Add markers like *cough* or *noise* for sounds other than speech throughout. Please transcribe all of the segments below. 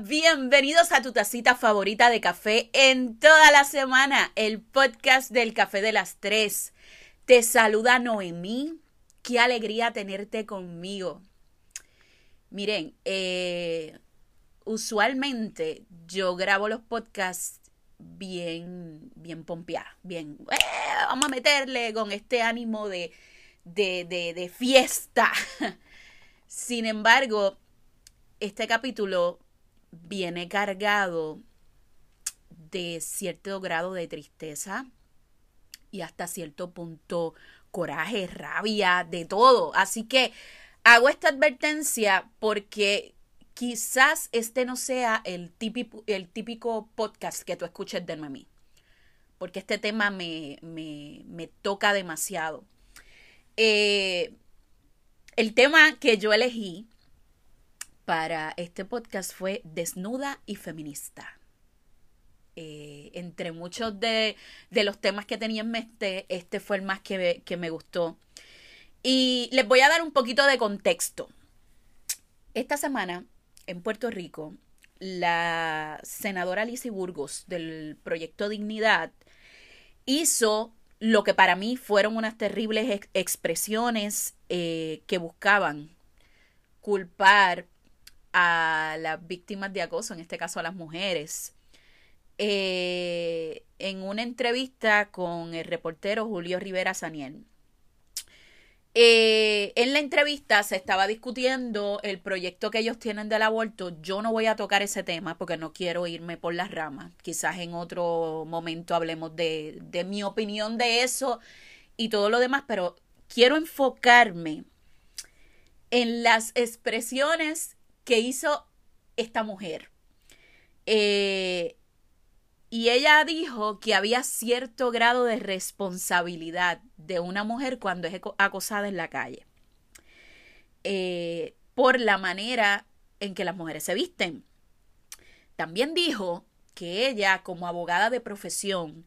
Bienvenidos a tu tacita favorita de café en toda la semana, el podcast del café de las tres. Te saluda Noemí, qué alegría tenerte conmigo. Miren, eh, usualmente yo grabo los podcasts bien, bien pompeada, bien, eh, vamos a meterle con este ánimo de, de, de fiesta. *laughs* Sin embargo, este capítulo viene cargado de cierto grado de tristeza y hasta cierto punto coraje, rabia, de todo. Así que hago esta advertencia porque quizás este no sea el típico, el típico podcast que tú escuches de Noemí. Porque este tema me, me, me toca demasiado. Eh, el tema que yo elegí para este podcast fue Desnuda y Feminista. Eh, entre muchos de, los temas que tenía en mente, este fue el más que, que me gustó. Y les voy a dar un poquito de contexto. Esta semana, en Puerto Rico, la senadora Lizy Burgos del proyecto Dignidad hizo lo que para mí fueron unas terribles expresiones eh, que buscaban culpar a las víctimas de acoso, en este caso a las mujeres. Eh, en una entrevista con el reportero Julio Rivera Saniel. Eh, en la entrevista se estaba discutiendo el proyecto que ellos tienen del aborto. Yo no voy a tocar ese tema porque no quiero irme por las ramas. Quizás en otro momento hablemos de, de mi opinión de eso y todo lo demás, pero quiero enfocarme en las expresiones que hizo esta mujer. Eh, y ella dijo que había cierto grado de responsabilidad de una mujer cuando es acosada en la calle. Eh, por la manera en que las mujeres se visten. También dijo que ella, como abogada de profesión,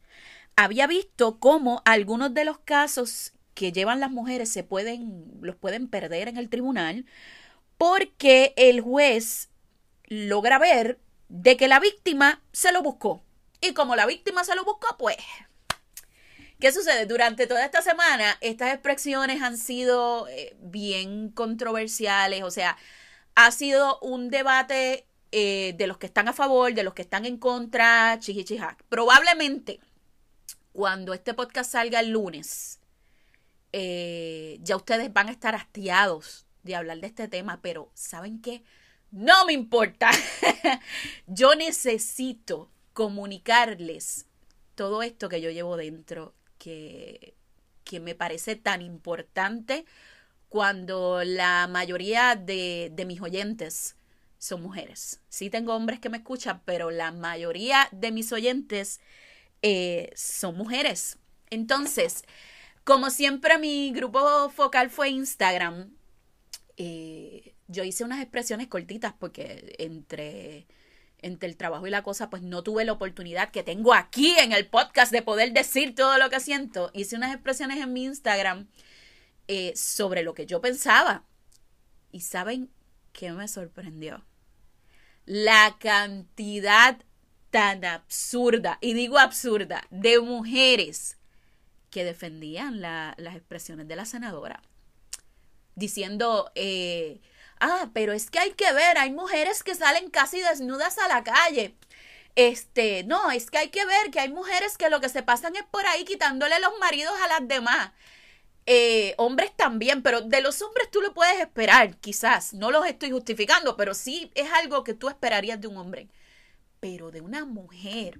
había visto cómo algunos de los casos que llevan las mujeres se pueden, los pueden perder en el tribunal porque el juez logra ver de que la víctima se lo buscó. Y como la víctima se lo buscó, pues, ¿qué sucede? Durante toda esta semana, estas expresiones han sido eh, bien controversiales, o sea, ha sido un debate eh, de los que están a favor, de los que están en contra, chichichijac. Probablemente, cuando este podcast salga el lunes, eh, ya ustedes van a estar hastiados de hablar de este tema, pero ¿saben qué? No me importa. *laughs* yo necesito comunicarles todo esto que yo llevo dentro, que, que me parece tan importante cuando la mayoría de, de mis oyentes son mujeres. Sí tengo hombres que me escuchan, pero la mayoría de mis oyentes eh, son mujeres. Entonces, como siempre mi grupo focal fue Instagram, eh, yo hice unas expresiones cortitas porque entre, entre el trabajo y la cosa, pues no tuve la oportunidad que tengo aquí en el podcast de poder decir todo lo que siento. Hice unas expresiones en mi Instagram eh, sobre lo que yo pensaba. Y saben qué me sorprendió. La cantidad tan absurda, y digo absurda, de mujeres que defendían las expresiones de la senadora diciendo, eh, ah, pero es que hay que ver, hay mujeres que salen casi desnudas a la calle. Este, no, es que hay que ver que hay mujeres que lo que se pasan es por ahí quitándole los maridos a las demás. Eh, hombres también, pero de los hombres tú lo puedes esperar, quizás. No los estoy justificando, pero sí es algo que tú esperarías de un hombre. Pero de una mujer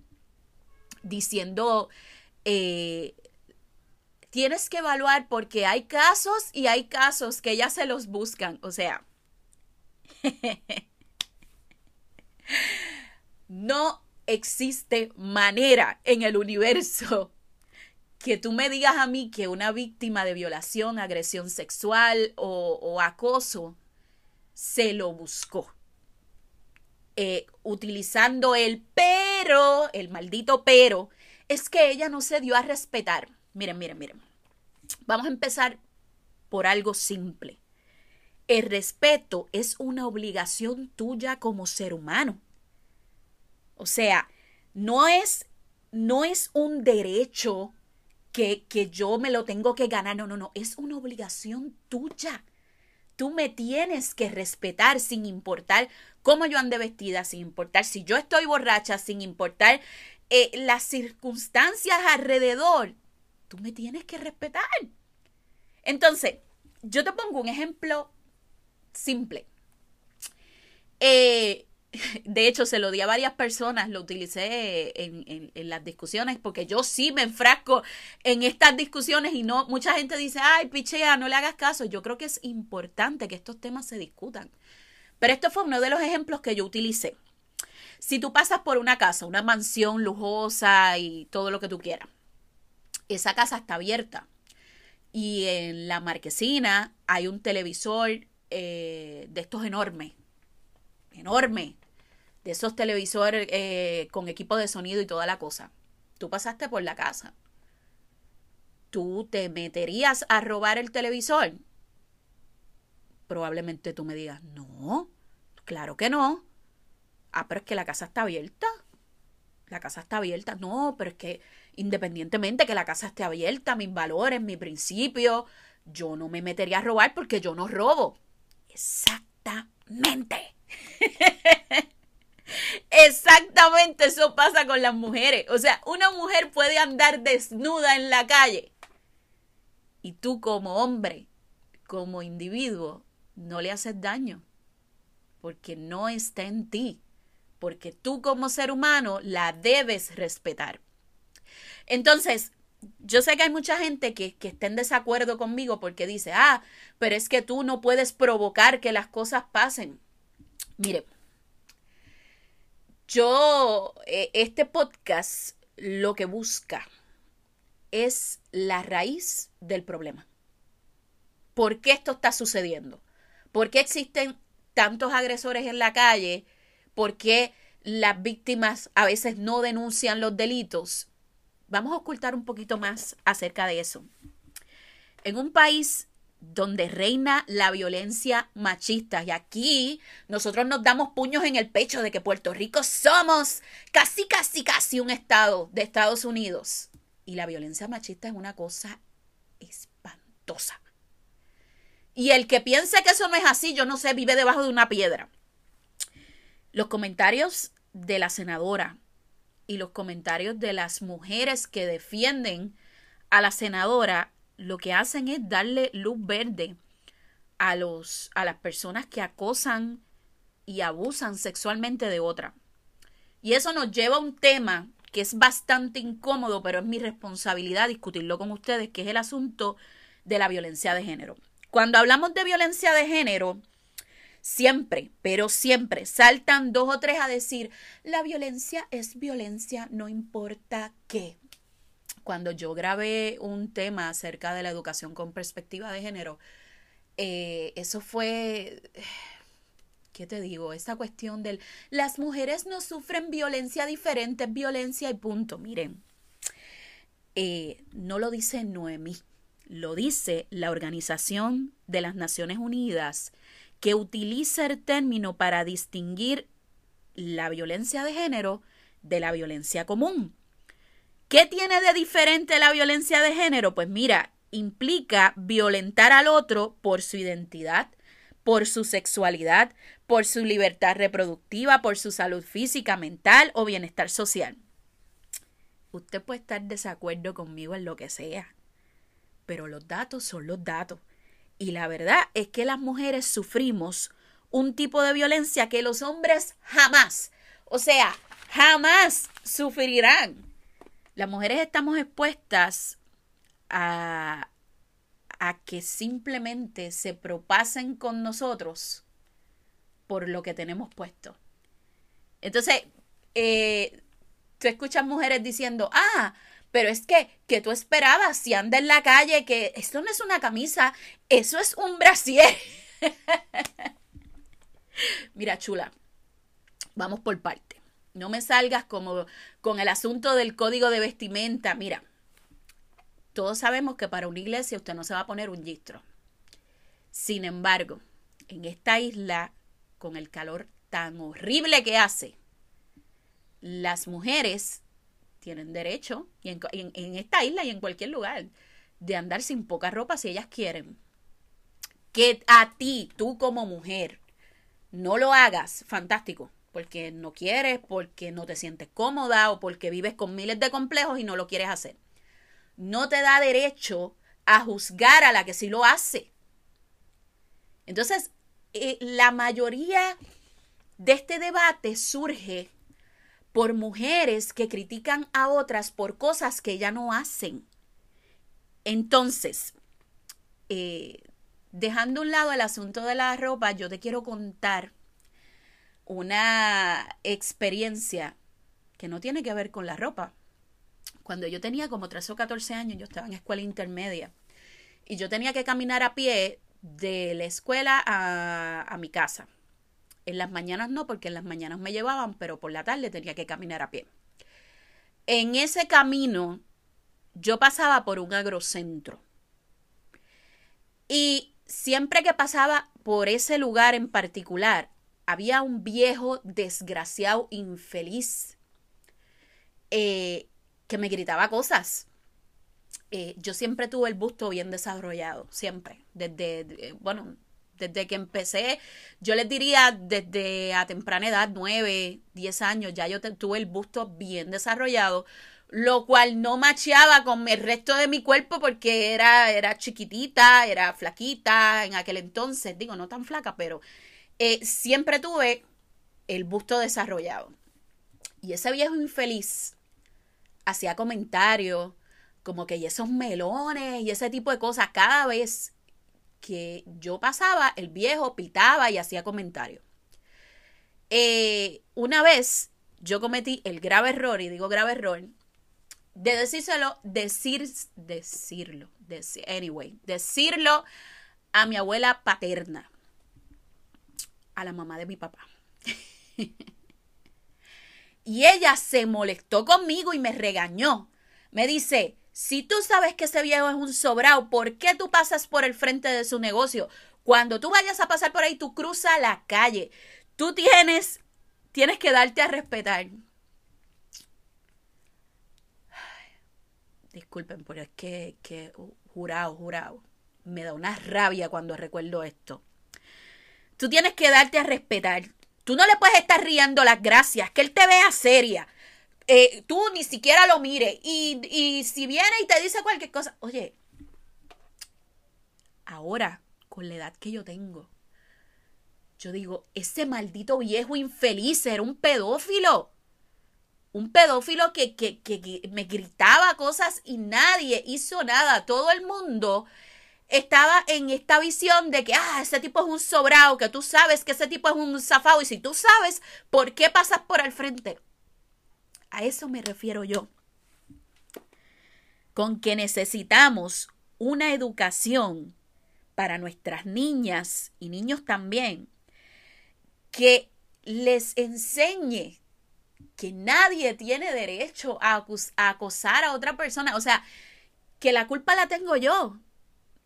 diciendo, eh, tienes que evaluar porque hay casos y hay casos que ya se los buscan. O sea, *laughs* no existe manera en el universo que tú me digas a mí que una víctima de violación, agresión sexual o, acoso se lo buscó. Eh, utilizando el pero, el maldito pero, es que ella no se dio a respetar. Miren, miren, miren. Vamos a empezar por algo simple. El respeto es una obligación tuya como ser humano. O sea, no es, no es un derecho que, que yo me lo tengo que ganar, no, no, no, es una obligación tuya. Tú me tienes que respetar sin importar cómo yo ande vestida, sin importar si yo estoy borracha, sin importar eh, las circunstancias alrededor. Tú me tienes que respetar. Entonces, yo te pongo un ejemplo simple. Eh, *laughs* de hecho, se lo di a varias personas, lo utilicé en, las discusiones, porque yo sí me enfrasco en estas discusiones y no, mucha gente dice, ay, pichea, no le hagas caso. Yo creo que es importante que estos temas se discutan. Pero esto fue uno de los ejemplos que yo utilicé. Si tú pasas por una casa, una mansión lujosa y todo lo que tú quieras, esa casa está abierta y en la marquesina hay un televisor eh, de estos enormes, enorme, de esos televisores eh, con equipo de sonido y toda la cosa. Tú pasaste por la casa. ¿Tú te meterías a robar el televisor? Probablemente tú me digas, no, claro que no. Ah, pero es que la casa está abierta. La casa está abierta. No, pero es que independientemente que la casa esté abierta, mis valores, mi principio, yo no me metería a robar porque yo no robo. Exactamente. *laughs* Exactamente eso pasa con las mujeres. O sea, una mujer puede andar desnuda en la calle y tú como hombre, como individuo, no le haces daño porque no está en ti, porque tú como ser humano la debes respetar. Entonces, yo sé que hay mucha gente que, que está en desacuerdo conmigo porque dice, ah, pero es que tú no puedes provocar que las cosas pasen. Mire, yo, eh, este podcast lo que busca es la raíz del problema. ¿Por qué esto está sucediendo? ¿Por qué existen tantos agresores en la calle? ¿Por qué las víctimas a veces no denuncian los delitos? Vamos a ocultar un poquito más acerca de eso. En un país donde reina la violencia machista. Y aquí nosotros nos damos puños en el pecho de que Puerto Rico somos casi, casi, casi un estado de Estados Unidos. Y la violencia machista es una cosa espantosa. Y el que piense que eso no es así, yo no sé, vive debajo de una piedra. Los comentarios de la senadora y los comentarios de las mujeres que defienden a la senadora lo que hacen es darle luz verde a, los, a las personas que acosan y abusan sexualmente de otra. Y eso nos lleva a un tema que es bastante incómodo, pero es mi responsabilidad discutirlo con ustedes, que es el asunto de la violencia de género. Cuando hablamos de violencia de género, siempre, pero siempre saltan dos o tres a decir, la violencia es violencia, no importa qué cuando yo grabé un tema acerca de la educación con perspectiva de género, eh, eso fue, ¿qué te digo? Esa cuestión del, las mujeres no sufren violencia diferente, violencia y punto. Miren, eh, no lo dice Noemí, lo dice la Organización de las Naciones Unidas, que utiliza el término para distinguir la violencia de género de la violencia común. ¿Qué tiene de diferente la violencia de género? Pues mira, implica violentar al otro por su identidad, por su sexualidad, por su libertad reproductiva, por su salud física, mental o bienestar social. Usted puede estar desacuerdo conmigo en lo que sea, pero los datos son los datos. Y la verdad es que las mujeres sufrimos un tipo de violencia que los hombres jamás, o sea, jamás sufrirán las mujeres estamos expuestas a, a que simplemente se propasen con nosotros por lo que tenemos puesto. Entonces, eh, tú escuchas mujeres diciendo, ah, pero es que, que tú esperabas si anda en la calle, que esto no es una camisa, eso es un brasier. *laughs* Mira, chula, vamos por parte. No me salgas como con el asunto del código de vestimenta. Mira, todos sabemos que para una iglesia usted no se va a poner un gistro. Sin embargo, en esta isla, con el calor tan horrible que hace, las mujeres tienen derecho, y en, en, esta isla y en cualquier lugar, de andar sin poca ropa si ellas quieren. Que a ti, tú como mujer, no lo hagas, fantástico, porque no quieres, porque no te sientes cómoda o porque vives con miles de complejos y no lo quieres hacer. No te da derecho a juzgar a la que sí lo hace. Entonces, eh, la mayoría de este debate surge por mujeres que critican a otras por cosas que ya no hacen. Entonces, eh, dejando a un lado el asunto de la ropa, yo te quiero contar una experiencia que no tiene que ver con la ropa. Cuando yo tenía como 13 o 14 años, yo estaba en escuela intermedia y yo tenía que caminar a pie de la escuela a, a mi casa. En las mañanas no, porque en las mañanas me llevaban, pero por la tarde tenía que caminar a pie. En ese camino yo pasaba por un agrocentro. Y siempre que pasaba por ese lugar en particular, había un viejo desgraciado, infeliz, eh, que me gritaba cosas. Eh, yo siempre tuve el busto bien desarrollado, siempre. Desde, bueno, desde que empecé, yo les diría desde a temprana edad, 9, 10 años, ya yo tuve el busto bien desarrollado, lo cual no macheaba con el resto de mi cuerpo porque era, era chiquitita, era flaquita en aquel entonces, digo, no tan flaca, pero eh, siempre tuve el busto desarrollado. Y ese viejo infeliz hacía comentarios como que y esos melones y ese tipo de cosas cada vez que yo pasaba, el viejo pitaba y hacía comentarios. Eh, una vez yo cometí el grave error, y digo grave error, de decírselo, decir, decirlo, decir, anyway, decirlo a mi abuela paterna, a la mamá de mi papá. *laughs* y ella se molestó conmigo y me regañó. Me dice, si tú sabes que ese viejo es un sobrado, ¿por qué tú pasas por el frente de su negocio? Cuando tú vayas a pasar por ahí, tú cruzas la calle. Tú tienes, tienes que darte a respetar. disculpen, pero es que, que jurado, jurado. Me da una rabia cuando recuerdo esto. Tú tienes que darte a respetar. Tú no le puedes estar riendo las gracias, que él te vea seria. Eh, tú ni siquiera lo mires. Y, y si viene y te dice cualquier cosa, oye, ahora, con la edad que yo tengo, yo digo, ese maldito viejo infeliz era un pedófilo. Un pedófilo que, que, que, me gritaba cosas y nadie hizo nada. Todo el mundo estaba en esta visión de que, ah, ese tipo es un sobrado, que tú sabes que ese tipo es un zafado. Y si tú sabes, ¿por qué pasas por el frente? A eso me refiero yo. Con que necesitamos una educación para nuestras niñas y niños también, que les enseñe que nadie tiene derecho a, acosar a otra persona. O sea, que la culpa la tengo yo,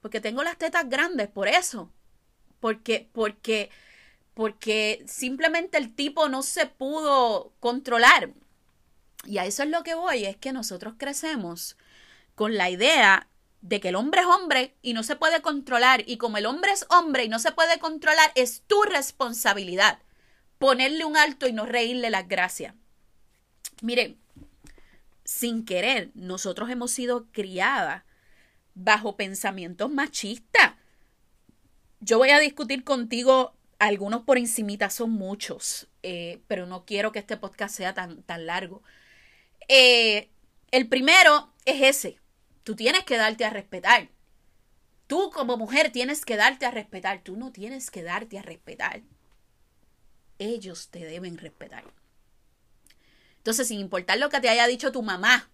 porque tengo las tetas grandes, por eso. Porque, porque, porque simplemente el tipo no se pudo controlar. Y a eso es lo que voy, es que nosotros crecemos con la idea de que el hombre es hombre y no se puede controlar. Y como el hombre es hombre y no se puede controlar, es tu responsabilidad ponerle un alto y no reírle las gracias. Miren, sin querer, nosotros hemos sido criadas bajo pensamientos machistas. Yo voy a discutir contigo algunos por encimita, son muchos, eh, pero no quiero que este podcast sea tan, tan largo. Eh, el primero es ese. Tú tienes que darte a respetar. Tú como mujer tienes que darte a respetar. Tú no tienes que darte a respetar. Ellos te deben respetar. Entonces, sin importar lo que te haya dicho tu mamá,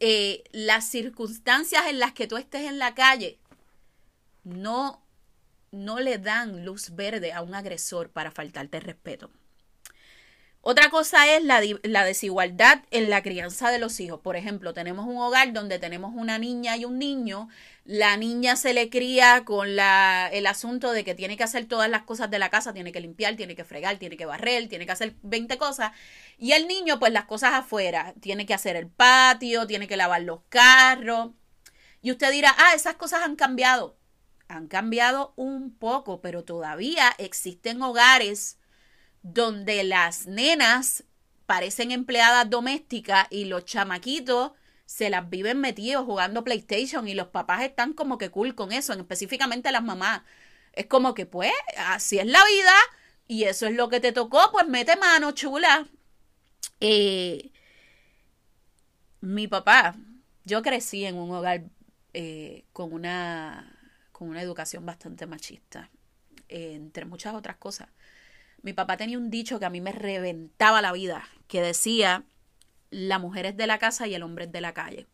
eh, las circunstancias en las que tú estés en la calle no, no le dan luz verde a un agresor para faltarte respeto. Otra cosa es la, desigualdad en la crianza de los hijos. Por ejemplo, tenemos un hogar donde tenemos una niña y un niño. La niña se le cría con la, el asunto de que tiene que hacer todas las cosas de la casa, tiene que limpiar, tiene que fregar, tiene que barrer, tiene que hacer 20 cosas. Y el niño, pues las cosas afuera. Tiene que hacer el patio, tiene que lavar los carros. Y usted dirá, ah, esas cosas han cambiado. Han cambiado un poco, pero todavía existen hogares donde las nenas parecen empleadas domésticas y los chamaquitos se las viven metidos jugando PlayStation y los papás están como que cool con eso, específicamente las mamás. Es como que pues así es la vida y eso es lo que te tocó, pues mete mano, chula. Eh, mi papá, yo crecí en un hogar eh, con, una, con una educación bastante machista, entre muchas otras cosas. Mi papá tenía un dicho que a mí me reventaba la vida, que decía, la mujer es de la casa y el hombre es de la calle.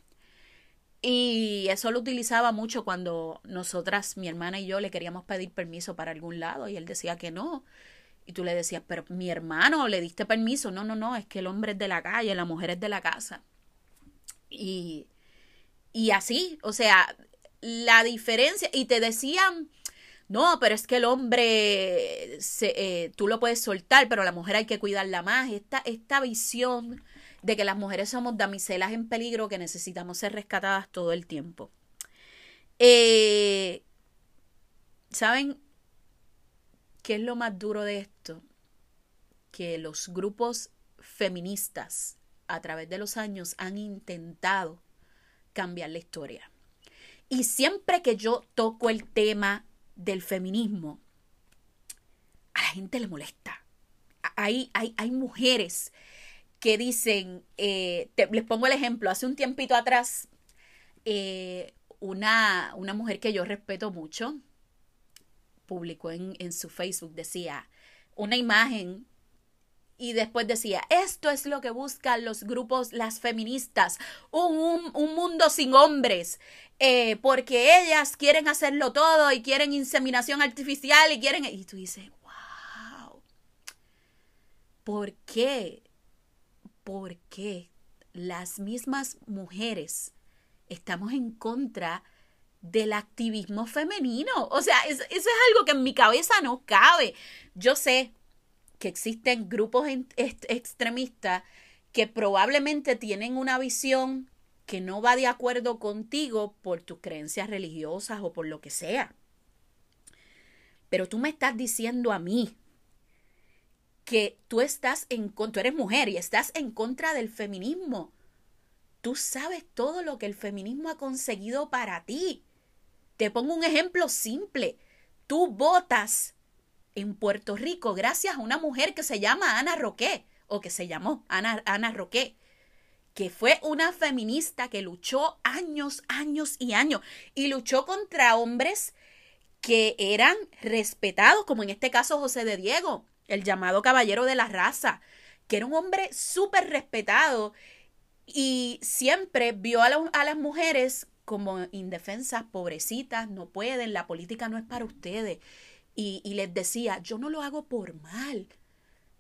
Y eso lo utilizaba mucho cuando nosotras, mi hermana y yo, le queríamos pedir permiso para algún lado y él decía que no. Y tú le decías, pero mi hermano, ¿le diste permiso? No, no, no, es que el hombre es de la calle, la mujer es de la casa. Y, y así, o sea, la diferencia, y te decían no, pero es que el hombre, se, eh, tú lo puedes soltar, pero la mujer hay que cuidarla más. Esta, esta visión de que las mujeres somos damiselas en peligro que necesitamos ser rescatadas todo el tiempo. Eh, ¿Saben qué es lo más duro de esto? Que los grupos feministas a través de los años han intentado cambiar la historia. Y siempre que yo toco el tema del feminismo, a la gente le molesta. Hay, hay, hay mujeres que dicen, eh, les pongo el ejemplo, hace un tiempito atrás, eh, una, una, mujer que yo respeto mucho, publicó en, en su Facebook, decía, una imagen y después decía, esto es lo que buscan los grupos, las feministas, un, un, mundo sin hombres, eh, porque ellas quieren hacerlo todo y quieren inseminación artificial y quieren... Y tú dices, wow, ¿por qué? ¿Por qué las mismas mujeres estamos en contra del activismo femenino? O sea, eso es algo que en mi cabeza no cabe. Yo sé, que existen grupos extremistas que probablemente tienen una visión que no va de acuerdo contigo por tus creencias religiosas o por lo que sea. Pero tú me estás diciendo a mí que tú estás en tú eres mujer y estás en contra del feminismo. Tú sabes todo lo que el feminismo ha conseguido para ti. Te pongo un ejemplo simple. Tú votas en Puerto Rico gracias a una mujer que se llama Ana Roque, o que se llamó Ana, Ana Roque, que fue una feminista que luchó años, años y años, y luchó contra hombres que eran respetados, como en este caso José de Diego, el llamado caballero de la raza, que era un hombre súper respetado y siempre vio a, las mujeres como indefensas, pobrecitas, no pueden, la política no es para ustedes y, les decía, yo no lo hago por mal,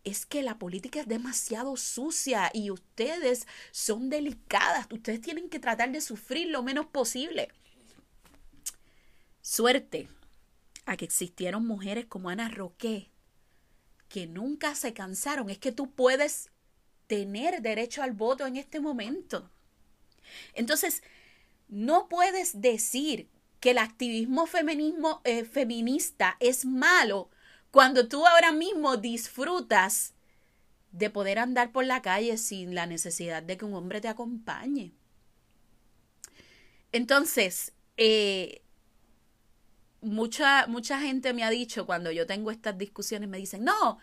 es que la política es demasiado sucia y ustedes son delicadas, ustedes tienen que tratar de sufrir lo menos posible. Suerte a que existieron mujeres como Ana Roque, que nunca se cansaron. Es que tú puedes tener derecho al voto en este momento. Entonces, no puedes decir que el activismo feminismo, eh, feminista es malo cuando tú ahora mismo disfrutas de poder andar por la calle sin la necesidad de que un hombre te acompañe. Entonces, eh, mucha, mucha gente me ha dicho cuando yo tengo estas discusiones, me dicen, no,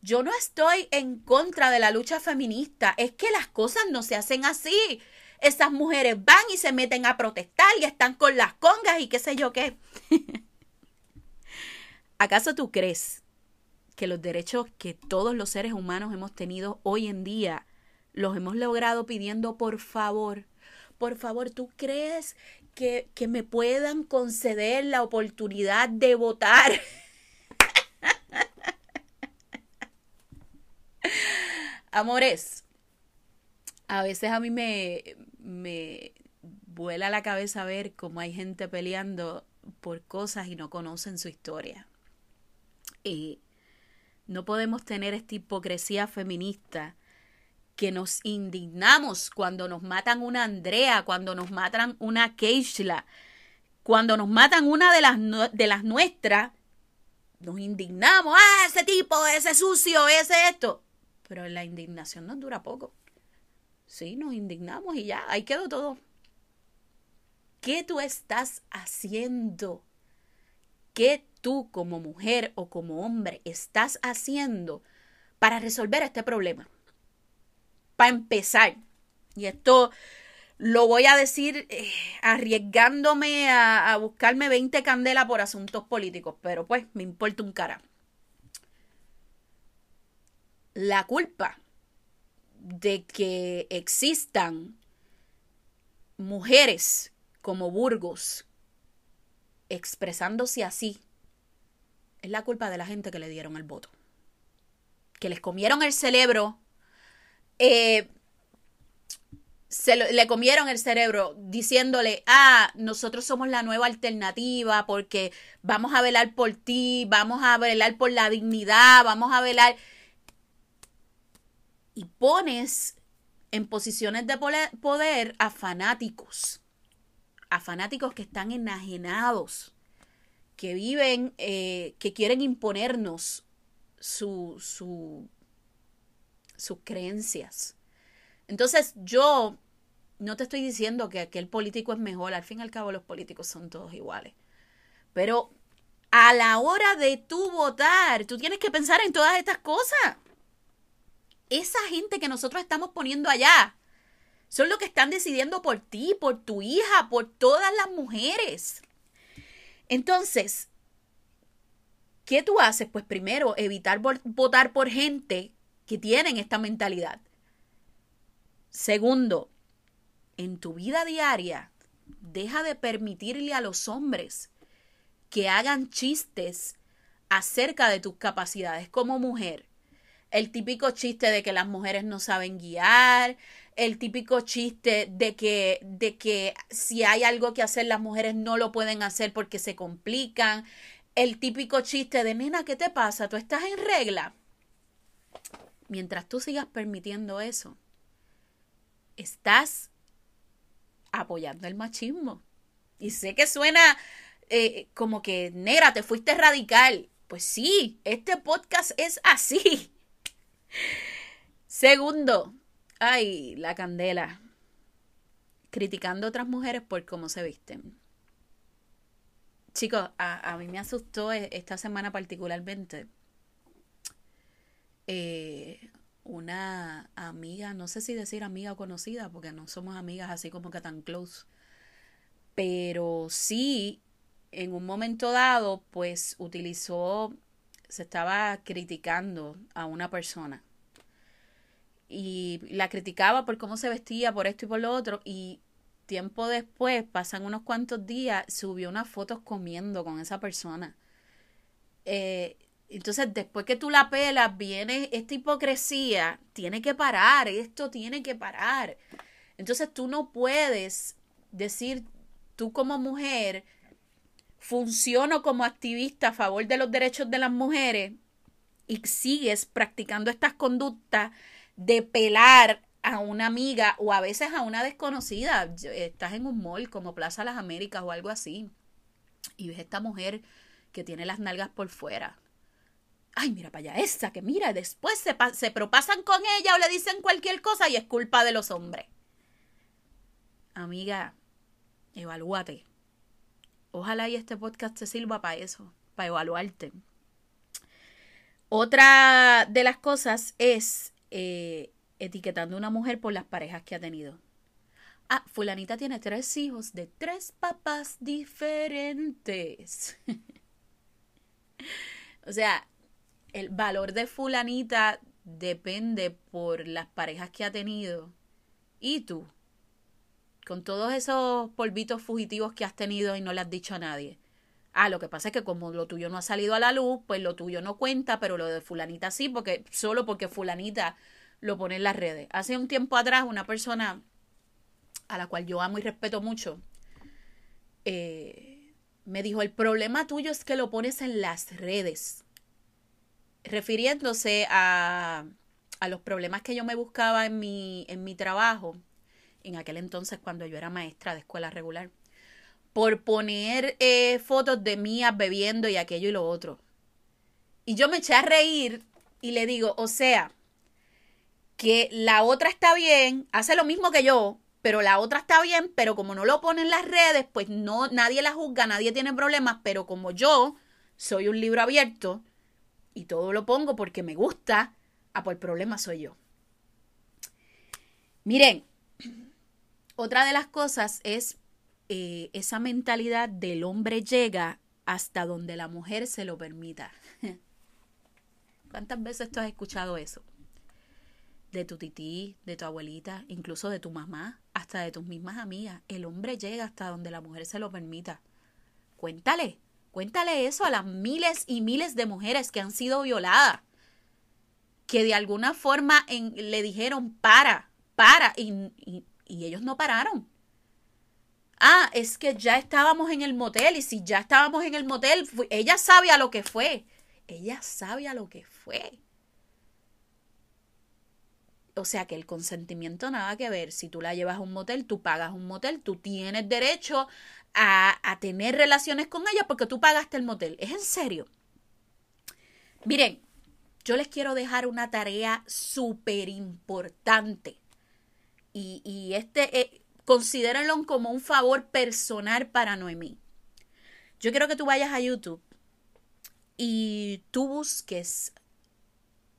yo no estoy en contra de la lucha feminista, es que las cosas no se hacen así esas mujeres van y se meten a protestar y están con las congas y qué sé yo qué. *laughs* ¿Acaso tú crees que los derechos que todos los seres humanos hemos tenido hoy en día los hemos logrado pidiendo por favor? Por favor, ¿tú crees que, que me puedan conceder la oportunidad de votar? *laughs* Amores, a veces a mí me, me vuela la cabeza ver cómo hay gente peleando por cosas y no conocen su historia. Y no podemos tener esta hipocresía feminista que nos indignamos cuando nos matan una Andrea, cuando nos matan una Keishla, cuando nos matan una de las, de las nuestras, nos indignamos, ah, ese tipo, ese sucio, ese esto. Pero la indignación nos dura poco. Sí, nos indignamos y ya, ahí quedó todo. ¿Qué tú estás haciendo? ¿Qué tú como mujer o como hombre estás haciendo para resolver este problema? Para empezar, y esto lo voy a decir eh, arriesgándome a, a, buscarme 20 candelas por asuntos políticos, pero pues me importa un cara. La culpa de que existan mujeres como Burgos expresándose así es la culpa de la gente que le dieron el voto. Que les comieron el cerebro. Eh, se le comieron el cerebro diciéndole, ah, nosotros somos la nueva alternativa porque vamos a velar por ti, vamos a velar por la dignidad, vamos a velar. Y pones en posiciones de poder a fanáticos, a fanáticos que están enajenados que viven, eh, que quieren imponernos su, su, sus creencias. Entonces yo no te estoy diciendo que aquel político es mejor, al fin y al cabo los políticos son todos iguales. Pero a la hora de tú votar, tú tienes que pensar en todas estas cosas. Esa gente que nosotros estamos poniendo allá son los que están decidiendo por ti, por tu hija, por todas las mujeres. Entonces, ¿qué tú haces? Pues primero, evitar votar por gente que tienen esta mentalidad. Segundo, en tu vida diaria, deja de permitirle a los hombres que hagan chistes acerca de tus capacidades como mujer. El típico chiste de que las mujeres no saben guiar, el típico chiste de que, de que si hay algo que hacer las mujeres no lo pueden hacer porque se complican, el típico chiste de nena, ¿qué te pasa? ¿Tú estás en regla? Mientras tú sigas permitiendo eso, estás apoyando el machismo. Y sé que suena eh, como que, negra, te fuiste radical. Pues sí, este podcast es así. Segundo, Ay, la candela. Criticando a otras mujeres por cómo se visten. Chicos, a, mí me asustó e, esta semana particularmente. Eh, una amiga, no sé si decir amiga o conocida, porque no somos amigas así como que tan close. Pero sí, en un momento dado, pues utilizó, se estaba criticando a una persona y la criticaba por cómo se vestía, por esto y por lo otro, y tiempo después, pasan unos cuantos días, subió unas fotos comiendo con esa persona. Eh, entonces, después que tú la pelas, viene esta hipocresía, tiene que parar, esto tiene que parar. Entonces, tú no puedes decir, tú como mujer, funciono como activista a favor de los derechos de las mujeres y sigues practicando estas conductas de pelar a una amiga o a veces a una desconocida. Estás en un mall como Plaza Las Américas o algo así y ves esta mujer que tiene las nalgas por fuera. Ay, mira para allá, esa que mira, después se, se propasan con ella o le dicen cualquier cosa y es culpa de los hombres. Amiga, evalúate. Ojalá y este podcast te sirva para eso, para evaluarte. Otra de las cosas es eh, etiquetando a una mujer por las parejas que ha tenido. Ah, fulanita tiene tres hijos de tres papás diferentes. *laughs* o sea, el valor de fulanita depende por las parejas que ha tenido. ¿Y tú? Con todos esos polvitos fugitivos que has tenido y no le has dicho a nadie. Ah, lo que pasa es que como lo tuyo no ha salido a la luz, pues lo tuyo no cuenta, pero lo de fulanita sí, porque solo porque fulanita lo pone en las redes. Hace un tiempo atrás una persona a la cual yo amo y respeto mucho, eh, me dijo, el problema tuyo es que lo pones en las redes, refiriéndose a, a los problemas que yo me buscaba en mi, en mi trabajo, en aquel entonces cuando yo era maestra de escuela regular, por poner eh, fotos de mías bebiendo y aquello y lo otro. Y yo me eché a reír y le digo, o sea, que la otra está bien, hace lo mismo que yo, pero la otra está bien, pero como no lo pone en las redes, pues no, nadie la juzga, nadie tiene problemas, pero como yo soy un libro abierto y todo lo pongo porque me gusta, ah, pues el problema soy yo. Miren, otra de las cosas es eh, esa mentalidad del hombre llega hasta donde la mujer se lo permita. *laughs* ¿Cuántas veces tú has escuchado eso? De tu tití, de tu abuelita, incluso de tu mamá, hasta de tus mismas amigas. El hombre llega hasta donde la mujer se lo permita. Cuéntale, cuéntale eso a las miles y miles de mujeres que han sido violadas. Que de alguna forma le dijeron para, para, y ellos no pararon ah, es que ya estábamos en el motel y si ya estábamos en el motel, ella sabe a lo que fue. Ella sabe a lo que fue. O sea que el consentimiento nada que ver. Si tú la llevas a un motel, tú pagas un motel, tú tienes derecho a, a tener relaciones con ella porque tú pagaste el motel. Es en serio. Miren, yo les quiero dejar una tarea súper importante. Y, y este, eh, como un favor personal para Noemí. Yo quiero que tú vayas a YouTube y tú busques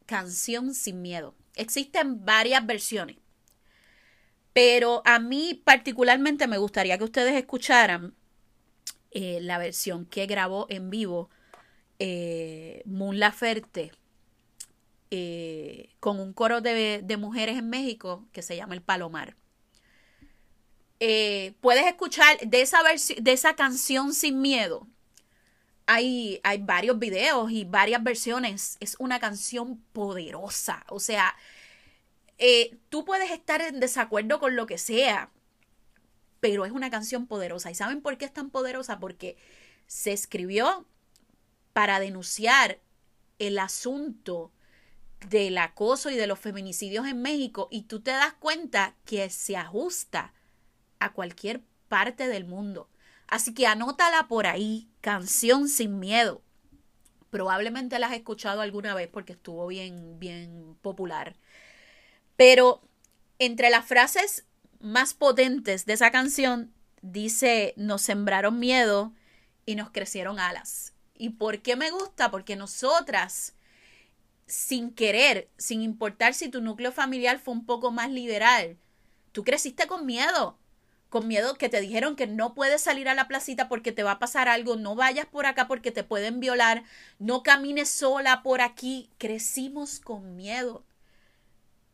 canción sin miedo. Existen varias versiones, pero a mí particularmente me gustaría que ustedes escucharan eh, la versión que grabó en vivo eh, Moon Laferte eh, con un coro de, de mujeres en México que se llama El Palomar. Eh, puedes escuchar de esa, de esa canción sin miedo. Hay, hay varios videos y varias versiones. Es una canción poderosa. O sea, eh, tú puedes estar en desacuerdo con lo que sea, pero es una canción poderosa. ¿Y saben por qué es tan poderosa? Porque se escribió para denunciar el asunto del acoso y de los feminicidios en México y tú te das cuenta que se ajusta a cualquier parte del mundo. Así que anótala por ahí, canción sin miedo. Probablemente la has escuchado alguna vez porque estuvo bien, bien popular. Pero entre las frases más potentes de esa canción dice, nos sembraron miedo y nos crecieron alas. ¿Y por qué me gusta? Porque nosotras, sin querer, sin importar si tu núcleo familiar fue un poco más liberal, tú creciste con miedo con miedo que te dijeron que no puedes salir a la placita porque te va a pasar algo, no vayas por acá porque te pueden violar, no camines sola por aquí. Crecimos con miedo.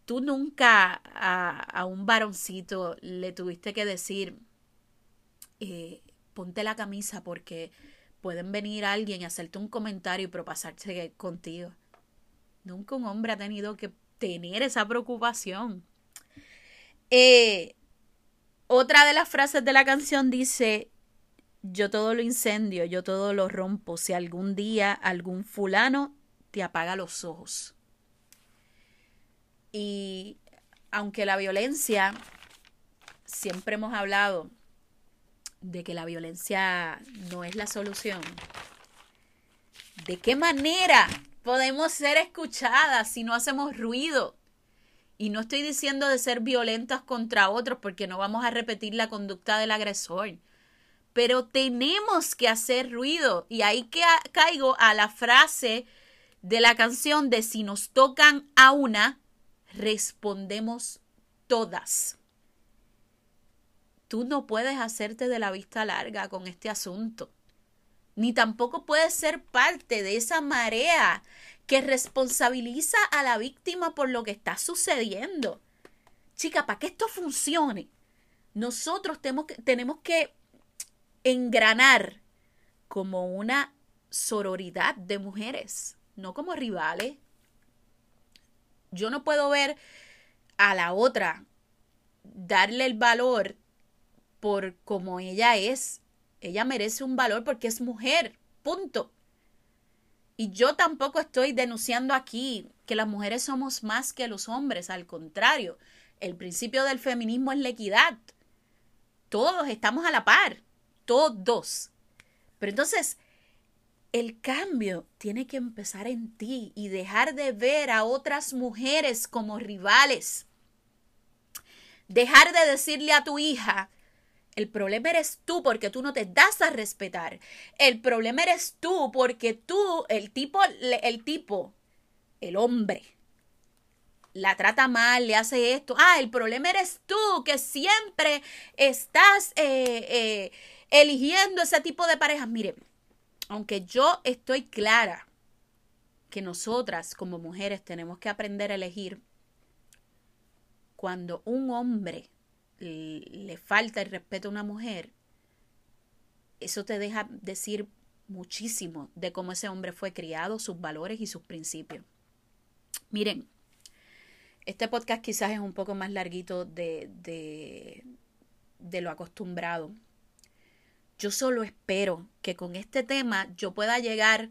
Tú nunca a, un varoncito le tuviste que decir, eh, ponte la camisa porque pueden venir alguien y hacerte un comentario y propasarse contigo. Nunca un hombre ha tenido que tener esa preocupación. Eh, otra de las frases de la canción dice, yo todo lo incendio, yo todo lo rompo, si algún día algún fulano te apaga los ojos. Y aunque la violencia, siempre hemos hablado de que la violencia no es la solución, ¿de qué manera podemos ser escuchadas si no hacemos ruido? Y no estoy diciendo de ser violentas contra otros porque no vamos a repetir la conducta del agresor. Pero tenemos que hacer ruido. Y ahí que caigo a la frase de la canción de si nos tocan a una, respondemos todas. Tú no puedes hacerte de la vista larga con este asunto. Ni tampoco puedes ser parte de esa marea que responsabiliza a la víctima por lo que está sucediendo. Chica, para que esto funcione, nosotros tenemos que, tenemos que engranar como una sororidad de mujeres, no como rivales. Yo no puedo ver a la otra darle el valor por como ella es. Ella merece un valor porque es mujer. Punto. Y yo tampoco estoy denunciando aquí que las mujeres somos más que los hombres, al contrario, el principio del feminismo es la equidad. Todos estamos a la par, todos. Pero entonces, el cambio tiene que empezar en ti y dejar de ver a otras mujeres como rivales. Dejar de decirle a tu hija, el problema eres tú porque tú no te das a respetar. El problema eres tú porque tú, el tipo, el tipo, el hombre, la trata mal, le hace esto. Ah, el problema eres tú que siempre estás eh, eh, eligiendo ese tipo de parejas. Miren, aunque yo estoy clara que nosotras como mujeres tenemos que aprender a elegir, cuando un hombre le falta el respeto a una mujer, eso te deja decir muchísimo de cómo ese hombre fue criado, sus valores y sus principios. Miren, este podcast quizás es un poco más larguito de, de, de lo acostumbrado. Yo solo espero que con este tema yo pueda llegar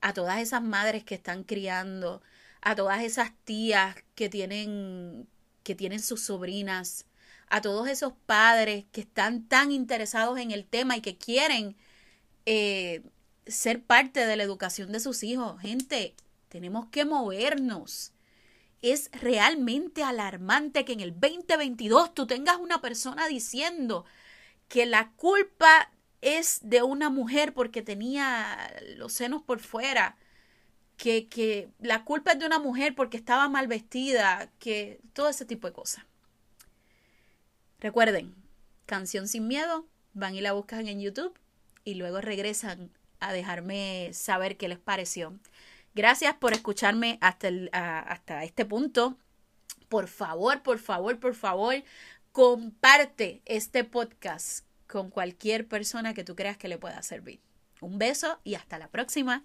a todas esas madres que están criando, a todas esas tías que tienen, que tienen sus sobrinas, a todos esos padres que están tan interesados en el tema y que quieren eh, ser parte de la educación de sus hijos. Gente, tenemos que movernos. Es realmente alarmante que en el 2022 tú tengas una persona diciendo que la culpa es de una mujer porque tenía los senos por fuera, que, que la culpa es de una mujer porque estaba mal vestida, que todo ese tipo de cosas. Recuerden, Canción sin Miedo, van y la buscan en YouTube y luego regresan a dejarme saber qué les pareció. Gracias por escucharme hasta, hasta este punto. Por favor, por favor, por favor, comparte este podcast con cualquier persona que tú creas que le pueda servir. Un beso y hasta la próxima.